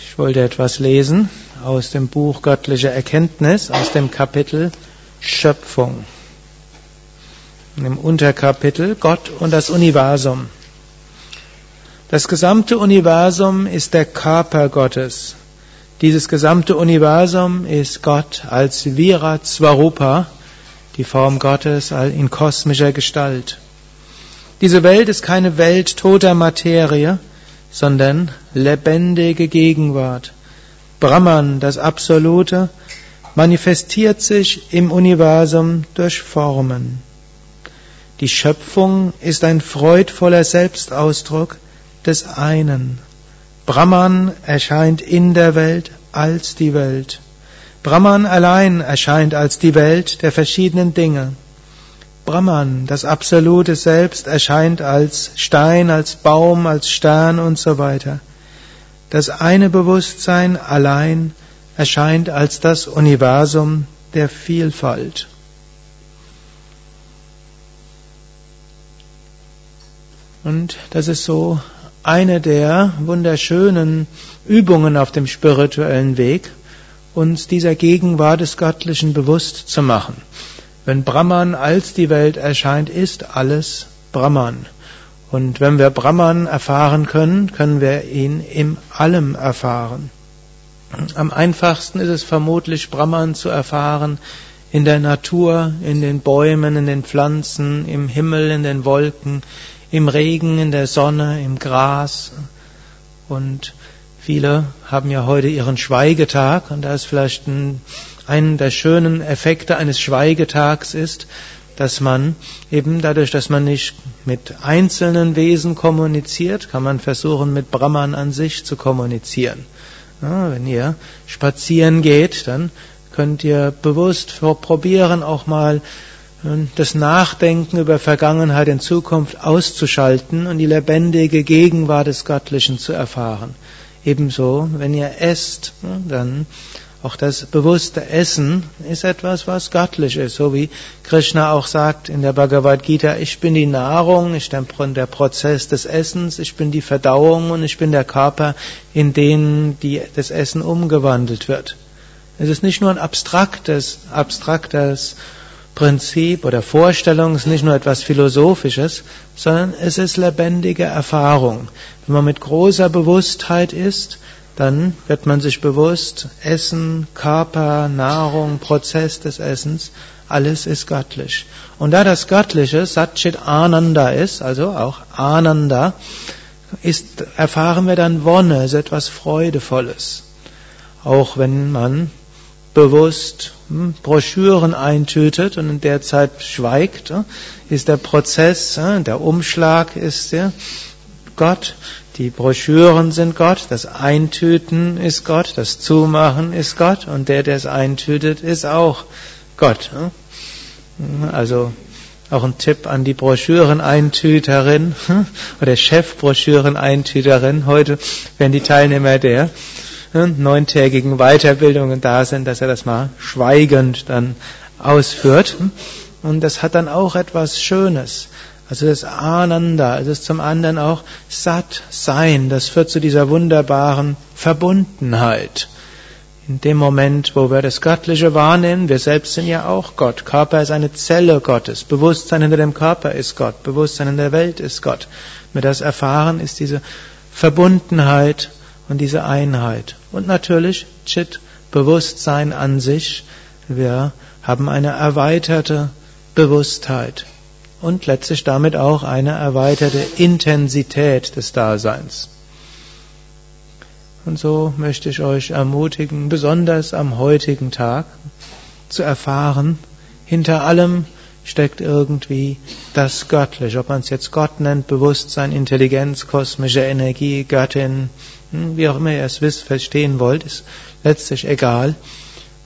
Ich wollte etwas lesen aus dem Buch Göttliche Erkenntnis, aus dem Kapitel Schöpfung. Im Unterkapitel Gott und das Universum. Das gesamte Universum ist der Körper Gottes. Dieses gesamte Universum ist Gott als Virat Svarupa, die Form Gottes in kosmischer Gestalt. Diese Welt ist keine Welt toter Materie, sondern lebendige Gegenwart. Brahman, das Absolute, manifestiert sich im Universum durch Formen. Die Schöpfung ist ein freudvoller Selbstausdruck des einen. Brahman erscheint in der Welt als die Welt. Brahman allein erscheint als die Welt der verschiedenen Dinge. Brahman, das absolute Selbst, erscheint als Stein, als Baum, als Stern und so weiter. Das eine Bewusstsein allein erscheint als das Universum der Vielfalt. Und das ist so eine der wunderschönen Übungen auf dem spirituellen Weg, uns dieser Gegenwart des Göttlichen bewusst zu machen. Wenn Brahman als die Welt erscheint, ist alles Brahman. Und wenn wir Brahman erfahren können, können wir ihn im Allem erfahren. Am einfachsten ist es vermutlich, Brahman zu erfahren in der Natur, in den Bäumen, in den Pflanzen, im Himmel, in den Wolken, im Regen, in der Sonne, im Gras. Und viele haben ja heute ihren Schweigetag und da ist vielleicht ein ein der schönen Effekte eines Schweigetags ist, dass man eben dadurch, dass man nicht mit einzelnen Wesen kommuniziert, kann man versuchen, mit Brahman an sich zu kommunizieren. Ja, wenn ihr spazieren geht, dann könnt ihr bewusst probieren, auch mal äh, das Nachdenken über Vergangenheit in Zukunft auszuschalten und die lebendige Gegenwart des Göttlichen zu erfahren. Ebenso, wenn ihr esst, dann auch das bewusste Essen ist etwas, was göttlich ist, so wie Krishna auch sagt in der Bhagavad Gita, ich bin die Nahrung, ich bin der Prozess des Essens, ich bin die Verdauung und ich bin der Körper, in den die, das Essen umgewandelt wird. Es ist nicht nur ein abstraktes, abstraktes Prinzip oder Vorstellung, ist nicht nur etwas Philosophisches, sondern es ist lebendige Erfahrung. Wenn man mit großer Bewusstheit ist, dann wird man sich bewusst, Essen, Körper, Nahrung, Prozess des Essens, alles ist göttlich. Und da das Göttliche Satchit Ananda ist, also auch Ananda, ist, erfahren wir dann Wonne, ist etwas Freudevolles. Auch wenn man bewusst hm, Broschüren eintütet und in der Zeit schweigt, hm, ist der Prozess, hm, der Umschlag ist Gott, die Broschüren sind Gott, das Eintüten ist Gott, das Zumachen ist Gott und der, der es eintütet, ist auch Gott. Also auch ein Tipp an die Broschüreneintüterin oder Chefbroschüreneintüterin. Heute werden die Teilnehmer der neuntägigen Weiterbildungen da sind, dass er das mal schweigend dann ausführt. Und das hat dann auch etwas Schönes. Also das Ananda, es ist zum anderen auch Sat Sein, das führt zu dieser wunderbaren Verbundenheit. In dem Moment, wo wir das Göttliche wahrnehmen, wir selbst sind ja auch Gott. Körper ist eine Zelle Gottes. Bewusstsein hinter dem Körper ist Gott. Bewusstsein in der Welt ist Gott. Wir das erfahren, ist diese Verbundenheit und diese Einheit. Und natürlich Chit, Bewusstsein an sich. Wir haben eine erweiterte Bewusstheit und letztlich damit auch eine erweiterte Intensität des Daseins. Und so möchte ich euch ermutigen, besonders am heutigen Tag zu erfahren, hinter allem steckt irgendwie das Göttliche. Ob man es jetzt Gott nennt, Bewusstsein, Intelligenz, kosmische Energie, Göttin, hm, wie auch immer ihr es wisst, verstehen wollt, ist letztlich egal.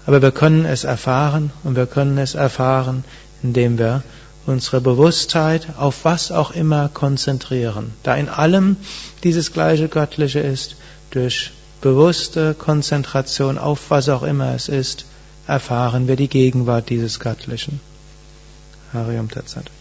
Aber wir können es erfahren und wir können es erfahren, indem wir unsere Bewusstheit auf was auch immer konzentrieren. Da in allem dieses gleiche Göttliche ist, durch bewusste Konzentration auf was auch immer es ist, erfahren wir die Gegenwart dieses Göttlichen. Harium Tatsat.